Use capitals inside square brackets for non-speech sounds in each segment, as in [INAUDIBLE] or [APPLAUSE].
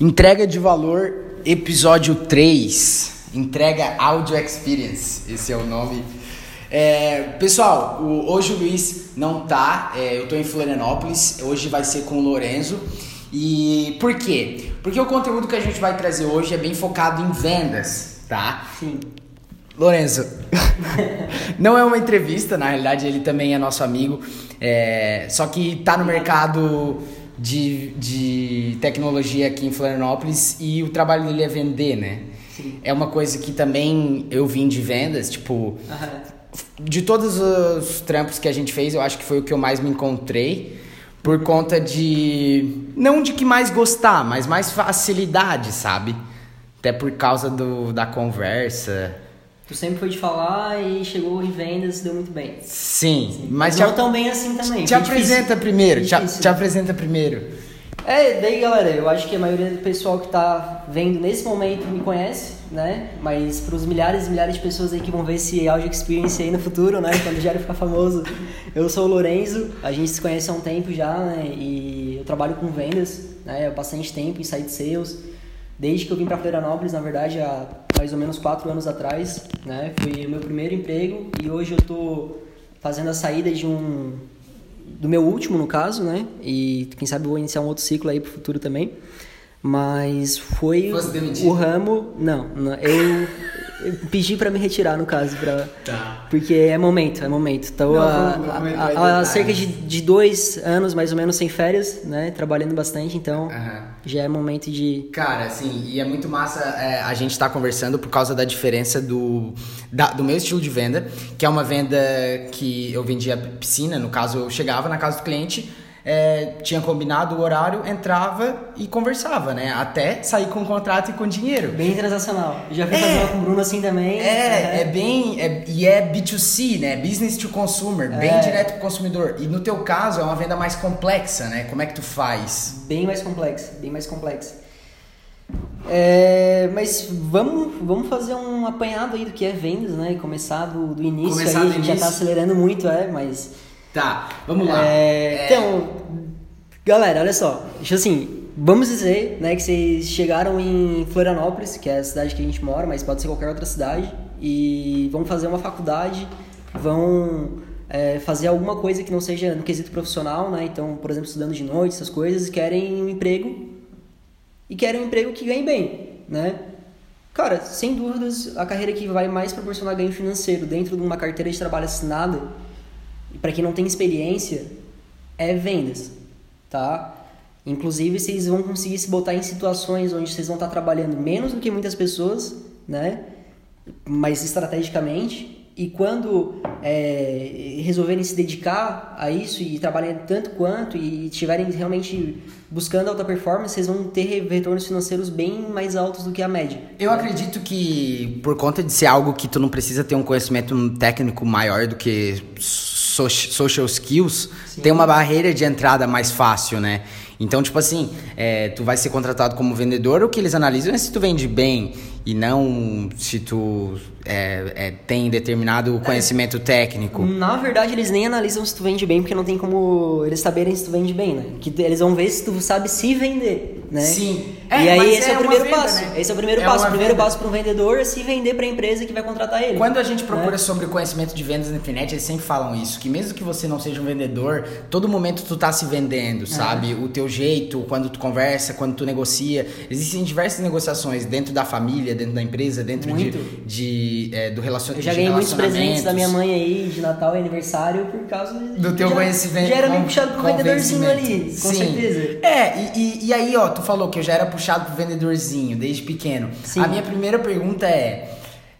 Entrega de valor, episódio 3. Entrega Audio Experience. Esse é o nome. É, pessoal, o- hoje o Luiz não tá. é, eu tô em Florianópolis. Hoje vai ser com o Lorenzo. E por quê? Porque o conteúdo que a gente vai trazer hoje é bem focado em vendas, tá? Sim. Lorenzo, [LAUGHS] não é uma entrevista, na realidade ele também é nosso amigo, é, só que tá no mercado de, de tecnologia aqui em Florianópolis e o trabalho dele é vender, né? Sim. É uma coisa que também eu vim de vendas, tipo, de todos os trampos que a gente fez, eu acho que foi o que eu mais me encontrei. Por conta de. Não de que mais gostar, mas mais facilidade, sabe? Até por causa do, da conversa. Tu sempre foi de falar e chegou em vendas, deu muito bem. Sim, mas não te, tão bem assim também. te apresenta primeiro. Te, te apresenta primeiro. É, daí galera, eu acho que a maioria do pessoal que tá vendo nesse momento me conhece, né? Mas pros milhares e milhares de pessoas aí que vão ver esse audio experience aí no futuro, né? Quando o Jairo ficar famoso. Eu sou o Lorenzo, a gente se conhece há um tempo já, né? E eu trabalho com vendas, né? Há bastante tempo em site sales. Desde que eu vim para Florianópolis, na verdade, há mais ou menos quatro anos atrás, né? Foi o meu primeiro emprego e hoje eu tô fazendo a saída de um do meu último, no caso, né? E quem sabe eu vou iniciar um outro ciclo aí pro futuro também. Mas foi o ramo. Não, não, eu, eu pedi pra me retirar, no caso, pra, Tá. porque é momento, é momento. Então, Não, há, cerca de, de dois anos, mais ou menos, sem férias, né? Trabalhando bastante, então Aham. já é momento de. Cara, assim, e é muito massa é, a gente estar conversando por causa da diferença do, da- do meu estilo de venda, que é uma venda que eu vendia piscina, no caso eu chegava na casa do cliente, é, tinha combinado o horário, entrava e conversava, né? Até sair com o contrato e com dinheiro. Bem transacional. Já fui É. fazer com o Bruno assim também. É, é bem. é- e é B2C, né? Business to consumer, bem É. direto pro consumidor. E no teu caso é uma venda mais complexa, né? Como é que tu faz? Bem mais complexa, bem mais complexa. É, mas vamos, vamos fazer um apanhado aí do que é vendas, né? E começar do, do início Começar aí, do a gente já tá início. acelerando muito, é, mas. Tá, vamos lá. É, Então, galera, olha só. Assim, vamos dizer, né, que vocês chegaram em Florianópolis, que é a cidade que a gente mora, mas pode ser qualquer outra cidade, e vão fazer uma faculdade, vão é, fazer alguma coisa que não seja no quesito profissional, né? Então, por exemplo, estudando de noite, essas coisas, querem um emprego e querem um emprego que ganhe bem, né? Cara, sem dúvidas, a carreira que vai mais proporcionar ganho financeiro dentro de uma carteira de trabalho assinada, para quem não tem experiência, é vendas, tá? Inclusive, vocês vão conseguir se botar em situações onde vocês vão estar trabalhando menos do que muitas pessoas, né? Mas estrategicamente. E quando é, resolverem se dedicar a isso e trabalharem tanto quanto e estiverem realmente buscando alta performance, vocês vão ter retornos financeiros bem mais altos do que a média. Eu acredito que por conta de ser algo que tu não precisa ter um conhecimento técnico maior do que social skills, tem uma barreira de entrada mais fácil, né? Então, tipo assim, é, tu vai ser contratado como vendedor, o que eles analisam é se tu vende bem e não se tu é, é, tem determinado conhecimento técnico. Na verdade, eles nem analisam se tu vende bem, porque não tem como eles saberem se tu vende bem, né? Que eles vão ver se tu sabe se vender, né? Sim. E É, aí mas esse é, é o primeiro venda, passo. né? Esse é o primeiro É passo. uma O primeiro venda. passo para um vendedor é se vender para a empresa que vai contratar ele. Quando a gente procura né? sobre conhecimento de vendas na internet, eles sempre falam isso, que mesmo que você não seja um vendedor, todo momento tu tá se vendendo, sabe? O teu jeito, quando tu conversa, quando tu negocia. Existem diversas negociações dentro da família, dentro da empresa, dentro de, Muito. de, é, do relacion... Eu já de ganhei muitos presentes da minha mãe aí, de Natal e aniversário, por causa de- Do teu já, conhecimento. Já era meio puxado pro vendedorzinho ali, com Sim. certeza. É, e, e, e aí, ó, tu falou que eu já era puxado pro vendedorzinho desde pequeno. Sim. A minha primeira pergunta é: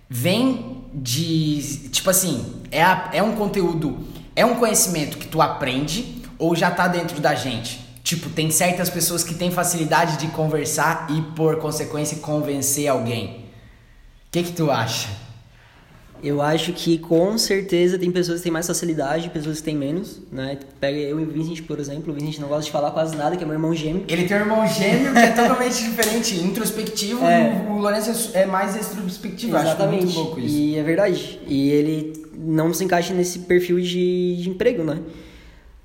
vem de. Tipo assim, é, a- é um conteúdo, é um conhecimento que tu aprende ou já tá dentro da gente? Tipo, tem certas pessoas que têm facilidade de conversar e, por consequência, convencer alguém. O que que tu acha? Eu acho que com certeza tem pessoas que têm mais facilidade, pessoas que têm menos, né? Pega eu e o Vincent, por exemplo. O Vincent não gosta de falar quase nada, que é meu irmão gêmeo. Ele tem um irmão gêmeo que é totalmente [LAUGHS] diferente, introspectivo, É. e o Lourenço é mais extrospectivo. Acho Exatamente. muito louco isso. E é verdade. E ele não se encaixa nesse perfil de, de emprego, né?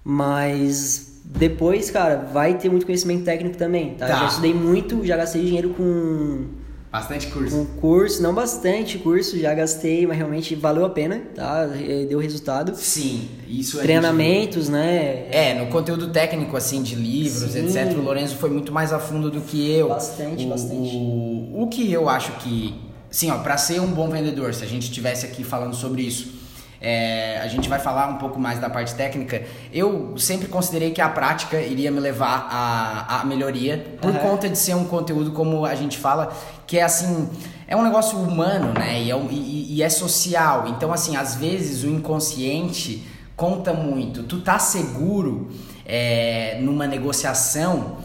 Mas depois, cara, vai ter muito conhecimento técnico também, tá? Tá. Já estudei muito, já gastei dinheiro com, Bastante curso. com curso, não bastante curso, já gastei, mas realmente valeu a pena, tá? Deu resultado. Sim, isso é. Treinamentos, né? É, no conteúdo técnico, assim, de livros, Sim. etc., o Lorenzo foi muito mais a fundo do que eu. Bastante, o, bastante. O, o que eu acho que, sim, ó, pra ser um bom vendedor, se a gente estivesse aqui falando sobre isso, é, a gente vai falar um pouco mais da parte técnica. Eu sempre considerei que a prática iria me levar à, à melhoria, por Aham. conta de ser um conteúdo, como a gente fala, que é assim. É um negócio humano, né? E é, e- e é social. Então, assim, às vezes o inconsciente conta muito. Tu tá seguro é, numa negociação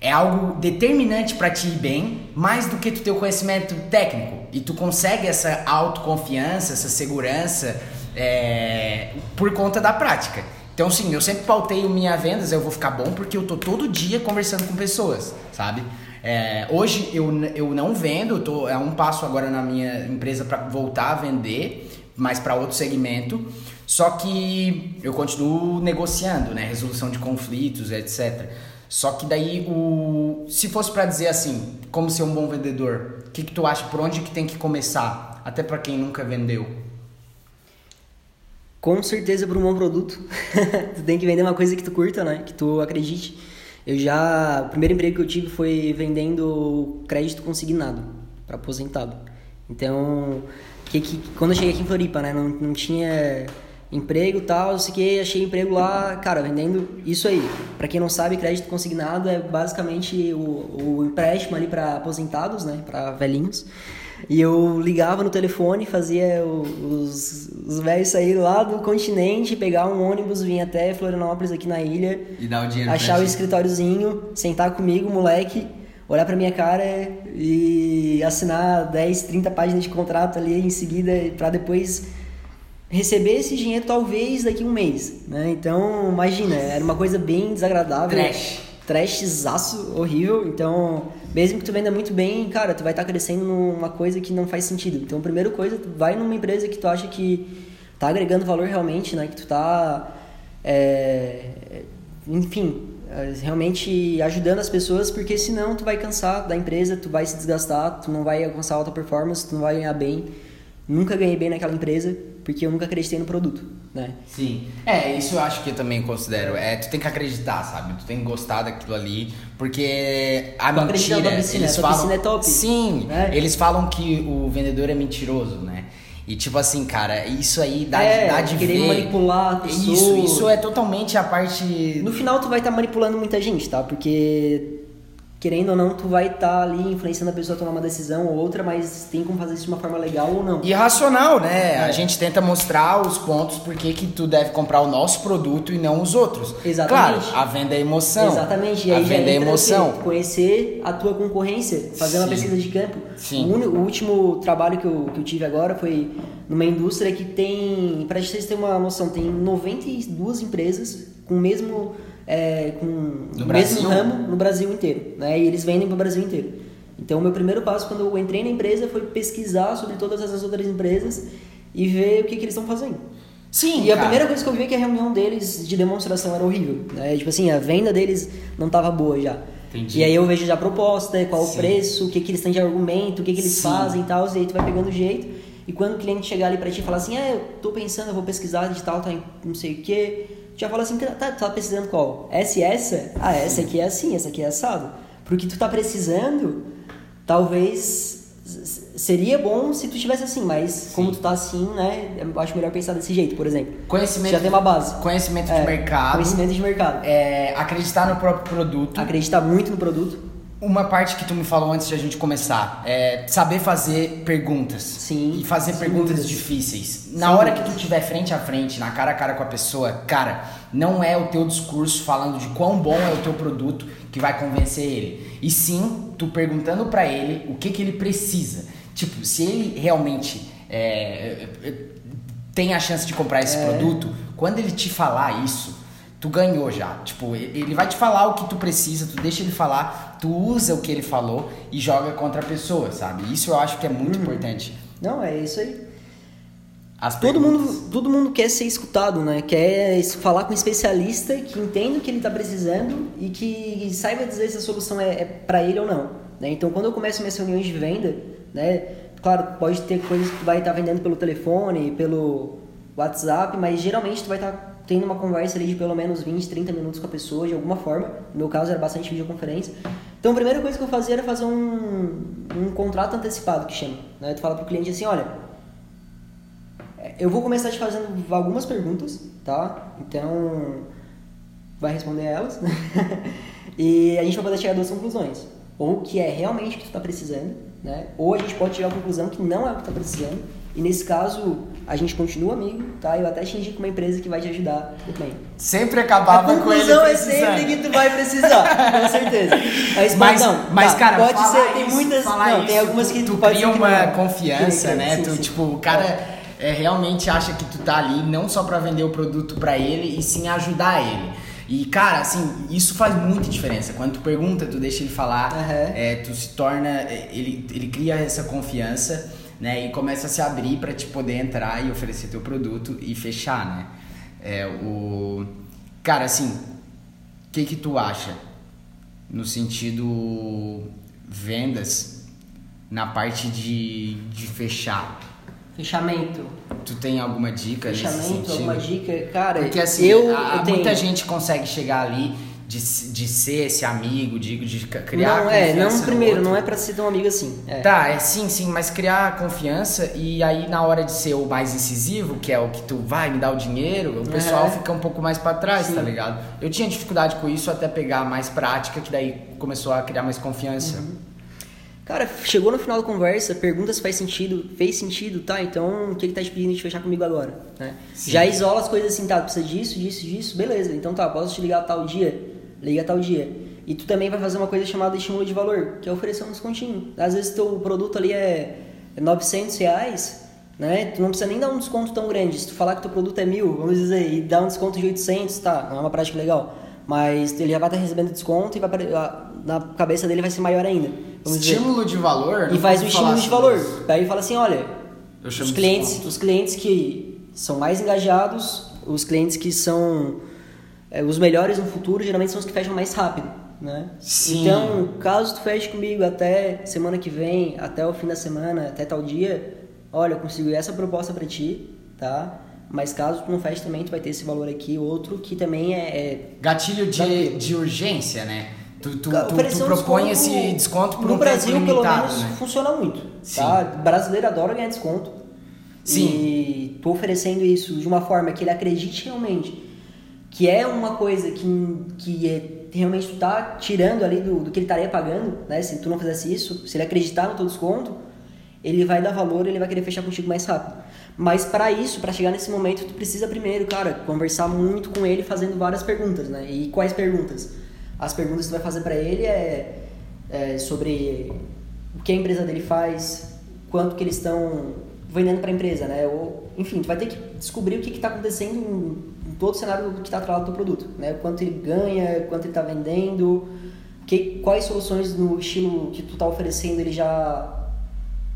é algo determinante para te ir bem, mais do que tu ter o conhecimento técnico. E tu consegue essa autoconfiança, essa segurança é, por conta da prática. Então, sim, eu sempre pautei minha vendas, eu vou ficar bom porque eu tô todo dia conversando com pessoas, sabe? É, hoje eu, eu não vendo, tô, é um passo agora na minha empresa para voltar a vender, mas para outro segmento. Só que eu continuo negociando, né? Resolução de conflitos, etc. Só que daí o se fosse para dizer assim, como ser um bom vendedor, o que, que tu acha por onde que tem que começar? Até para quem nunca vendeu. Com certeza por um bom produto. [LAUGHS] tu tem que vender uma coisa que tu curta, né? Que tu acredite. Eu já. O primeiro emprego que eu tive foi vendendo crédito consignado para aposentado. Então, que, que, quando eu cheguei aqui em Floripa, né? Não, não tinha emprego tal, sei que, achei emprego lá, cara, vendendo isso aí. Para quem não sabe, crédito consignado é basicamente o, o empréstimo ali para aposentados, né? Para velhinhos. E eu ligava no telefone, fazia os, os velhos saírem lá do continente, pegar um ônibus, vir até Florianópolis aqui na ilha, E dar o dinheiro achar o escritóriozinho, sentar comigo, moleque, olhar pra minha cara e assinar 10, 30 páginas de contrato ali em seguida pra depois receber esse dinheiro talvez daqui a um mês, né? Então, imagina, era uma coisa bem desagradável. Trash. Trashzaço, horrível. Então, mesmo que tu venda muito bem, cara, tu vai estar crescendo numa coisa que não faz sentido. Então, a primeira coisa, tu vai numa empresa que tu acha que tá agregando valor realmente, né? Que tu tá, é, enfim, realmente ajudando as pessoas, porque senão tu vai cansar da empresa, tu vai se desgastar, tu não vai alcançar alta performance, tu não vai ganhar bem. Nunca ganhei bem naquela empresa, porque eu nunca acreditei no produto, né? Sim. É, isso eu acho que eu também considero. É, tu tem que acreditar, sabe? Tu tem que gostar daquilo ali, porque a Tu mentira, piscina, eles falam é top. Sim, É. eles falam que o vendedor é mentiroso, né? E tipo assim, cara, isso aí dá, É, dá de querer ver. manipular a pessoa. Isso, isso é totalmente a parte No final tu vai estar manipulando muita gente, tá? Porque querendo ou não, tu vai estar ali influenciando a pessoa a tomar uma decisão ou outra, mas tem como fazer isso de uma forma legal ou não. irracional, né? É. A gente tenta mostrar os pontos porque que tu deve comprar o nosso produto e não os outros. Exatamente. Claro, a venda é emoção. Exatamente, e a aí já venda é emoção. Conhecer a tua concorrência, fazer uma Sim. pesquisa de campo. Sim. O, o último trabalho que eu, que eu tive agora foi numa indústria que tem, para vocês terem uma noção, tem 92 empresas com o mesmo, é, com No o mesmo ramo no Brasil inteiro, né? E eles vendem para o Brasil inteiro. Então, o meu primeiro passo quando eu entrei na empresa foi pesquisar sobre todas essas outras empresas e ver o que, que eles estão fazendo. Sim, E a cara. primeira coisa que eu vi é que a reunião deles de demonstração era horrível. Né? Tipo assim, a venda deles não tava boa já. Entendi. E aí eu vejo já a proposta, qual Sim. o preço, o que, que eles têm de argumento, o que, que eles Sim. fazem e tal, e aí tu vai pegando o jeito. E quando o cliente chegar ali pra ti e falar assim, ah, eu tô pensando, eu vou pesquisar de tal, tá não sei o tu já fala assim, tá, tu tá pesquisando qual? Essa e essa? Ah, essa aqui é assim, essa aqui é assado. Porque tu tá precisando, talvez seria bom se tu tivesse assim, mas como tu tá assim, né, eu acho melhor pensar desse jeito, por exemplo. Conhecimento Já tem uma base. Conhecimento É, de mercado. Conhecimento de mercado. é, acreditar no próprio produto. Acreditar muito no produto. Uma parte que tu me falou antes de a gente começar é saber fazer perguntas. Sim, E fazer sem perguntas dúvidas. difíceis. Na Sem hora que tu estiver frente a frente, na cara a cara com a pessoa, cara, não é o teu discurso falando de quão bom é o teu produto que vai convencer ele. E sim, tu perguntando pra ele o que que ele precisa. Tipo, se ele realmente é, é, tem a chance de comprar esse É. produto, quando ele te falar isso, tu ganhou já. Tipo, ele vai te falar o que tu precisa, tu deixa ele falar, tu usa o que ele falou e joga contra a pessoa, sabe? Isso eu acho que é muito Uhum. importante. Não, é isso aí. As todo perguntas. mundo, todo mundo quer ser escutado, né? Quer falar com um especialista que entenda o que ele está precisando e que saiba dizer se a solução é, é para ele ou não. Né? Então, quando eu começo minhas reuniões de venda, né? Claro, pode ter coisas que tu vai estar vendendo pelo telefone, pelo WhatsApp, mas geralmente tu vai estar tendo uma conversa ali de pelo menos 20, 30 minutos com a pessoa, de alguma forma. No meu caso, era bastante videoconferência. Então, a primeira coisa que eu fazia era fazer um, um contrato antecipado, que chama. Né? Tu fala pro cliente assim, olha, eu vou começar te fazendo algumas perguntas, tá? Então, vai responder elas. [LAUGHS] e a gente vai poder chegar a duas conclusões. Ou que é realmente o que tu tá precisando, né? Ou a gente pode chegar à conclusão que não é o que tu tá precisando. E nesse caso, a gente continua amigo, tá? Eu até te indico uma empresa que vai te ajudar também. Sempre A acabava com ele conclusão é sempre que tu vai precisar, com [LAUGHS] certeza. Mas, Mas, não, mas tá, cara, pode ser, tem isso, muitas, falar não, isso, tem algumas que tu cria uma confiança, né? sim, tu, sim. tipo, o cara é, realmente acha que tu tá ali não só pra vender o produto pra ele, e sim ajudar ele. E, cara, assim, isso faz muita diferença. Quando tu pergunta, tu deixa ele falar, Aham. é, tu se torna. é, Ele, ele cria essa confiança, né? E começa a se abrir pra te poder entrar e oferecer teu produto e fechar, né? É, o. Cara, assim, o que que tu acha no sentido vendas na parte de, de fechar? Fechamento. Tu tem alguma dica nesse Fechamento, sentido? alguma dica? Cara, Porque assim, eu, eu tenho... muita gente consegue chegar ali de, de ser esse amigo, de, de criar Não, é, confiança não, primeiro, outro. não é pra ser tão amigo assim. É. Tá, é sim, sim, mas criar confiança e aí na hora de ser o mais incisivo, que é o que tu vai me dar o dinheiro, o pessoal Aham. fica um pouco mais pra trás, Sim. tá ligado? Eu tinha dificuldade com isso até pegar mais prática, que daí começou a criar mais confiança. Uhum. Cara, chegou no final da conversa, pergunta se faz sentido, fez sentido, tá? Então, o que que tá te pedindo de fechar comigo agora? Né? Já isola as coisas assim, tá? Precisa disso, disso, disso, beleza. Então tá, posso te ligar tal dia? Liga tal dia. E tu também vai fazer uma coisa chamada estímulo de valor, que é oferecer um descontinho. Às vezes teu produto ali é é 900 reais, né? Tu não precisa nem dar um desconto tão grande. Se tu falar que teu produto é mil, vamos dizer, e dar um desconto de 800, tá? Não é uma prática legal. Mas ele já vai estar recebendo desconto e vai, na cabeça dele vai ser maior ainda. Vamos dizer. Estímulo de valor. E faz um falar estímulo de valor. isso. Daí fala assim, olha, os clientes, desconto. os clientes que são mais engajados, os clientes que são é, os melhores no futuro, geralmente são os que fecham mais rápido, né? Sim. Então, caso tu feche comigo até semana que vem, até o fim da semana, até tal dia, olha, eu consigo essa proposta pra ti, tá? Mas caso tu não feche também, tu vai ter esse valor aqui, outro que também é, é Gatilho de, Gatilho. de urgência, né? Tu, tu, tu, tu propõe desconto esse desconto por no um Brasil, tempo pelo menos, né? funciona muito. Sim. Tá? Brasileiro adora ganhar desconto. Sim. E tô oferecendo isso de uma forma que ele acredite realmente que é uma coisa que, que é, realmente tu tá tirando ali do, do que ele estaria pagando, né? Se tu não fizesse isso, se ele acreditar no teu desconto, ele vai dar valor, ele vai querer fechar contigo mais rápido. Mas para isso, para chegar nesse momento, tu precisa primeiro, cara, conversar muito com ele, fazendo várias perguntas, né? E quais perguntas? As perguntas que tu vai fazer para ele é, é sobre o que a empresa dele faz, quanto que eles estão vendendo para a empresa, né? Ou, enfim, tu vai ter que descobrir o que está acontecendo todo o cenário que está atrelado ao teu produto, né? Quanto ele ganha, quanto ele está vendendo, que, quais soluções no estilo que tu está oferecendo ele já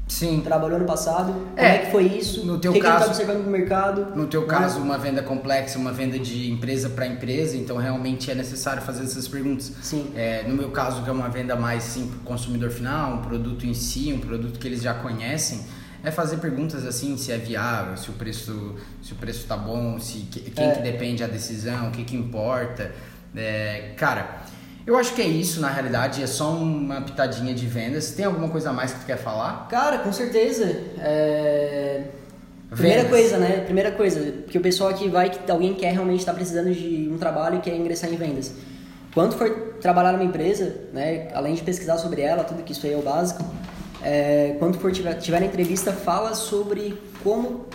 Sim. trabalhou no passado, como É, é que foi isso, no teu o que, que ele caso- está observando no mercado. No teu né? caso, uma venda complexa, uma venda de empresa para empresa, então realmente é necessário fazer essas perguntas. Sim. É, no meu caso, que é uma venda mais sim para o consumidor final, um produto em si, um produto que eles já conhecem, é fazer perguntas assim, se é viável, se o preço, se o preço tá bom, se que- quem É. que depende a decisão, o que que importa. É, cara, eu acho que é isso na realidade, é só uma pitadinha de vendas. Tem alguma coisa a mais que tu quer falar? Cara, com certeza. É... Primeira coisa, né? Primeira coisa, porque o pessoal aqui vai que alguém quer realmente estar precisando de um trabalho e quer ingressar em vendas. Quando for trabalhar numa empresa, né, além de pesquisar sobre ela, tudo que isso aí é o básico, é, quando for tiver, tiver na entrevista, fala sobre como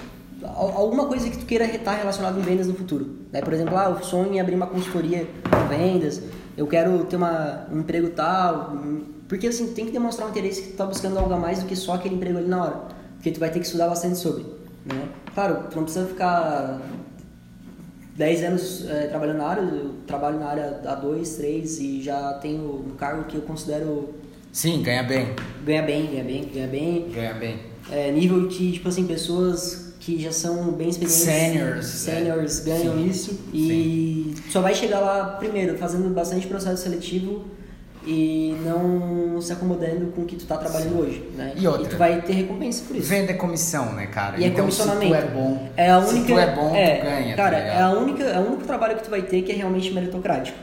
al- alguma coisa que tu queira estar relacionado em vendas no futuro. Né? Por exemplo, ah, eu sonho em abrir uma consultoria de vendas, eu quero ter uma, um emprego tal, um- porque assim, tem que demonstrar um interesse que tu tá buscando algo a mais do que só aquele emprego ali na hora. Porque tu vai ter que estudar bastante sobre. Né? Claro, tu não precisa ficar 10 anos eh, trabalhando na área, eu trabalho na área há 2, 3 e já tenho um cargo que eu considero Sim, ganha bem. ganha bem, ganha bem, ganha bem. Ganha bem. É, nível que, tipo assim, pessoas que já são bem experientes. Seniors, Seniors é. ganham Sim, isso. E só vai chegar lá primeiro, fazendo bastante processo seletivo e não se acomodando com o que tu tá trabalhando hoje, né? E outra? tu vai ter recompensa por isso. Venda é comissão, né, cara? E é então, se tu comissionamento. é bom, É a se única, tu é bom, é, tu ganha, Cara, tá é a única, é o único trabalho que tu vai ter que é realmente meritocrático.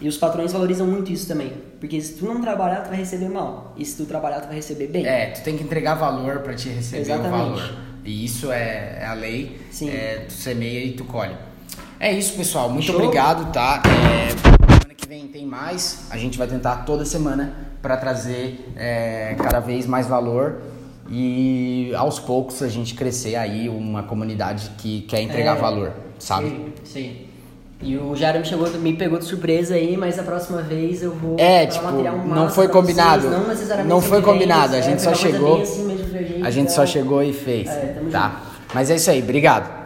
E os patrões valorizam muito isso também. Porque se tu não trabalhar, tu vai receber mal. E se tu trabalhar, tu vai receber bem. É, tu tem que entregar valor pra te receber Exatamente. o valor. E isso é, é a lei. Sim. É, tu semeia e tu colhe. É isso, pessoal. Muito Show. obrigado, tá? É, semana que vem tem mais. A gente vai tentar toda semana pra trazer é, cada vez mais valor e aos poucos a gente crescer aí uma comunidade que quer entregar É, valor, sabe? Sim, sim. E o Jairo me, chegou, me pegou de surpresa aí, mas a próxima vez eu vou É, tipo, material não foi combinado. Vocês, não necessariamente Não foi combinado, a gente é, só chegou- assim mesmo gente, A gente então- só chegou e fez, É, tá? Mas é isso aí, obrigado.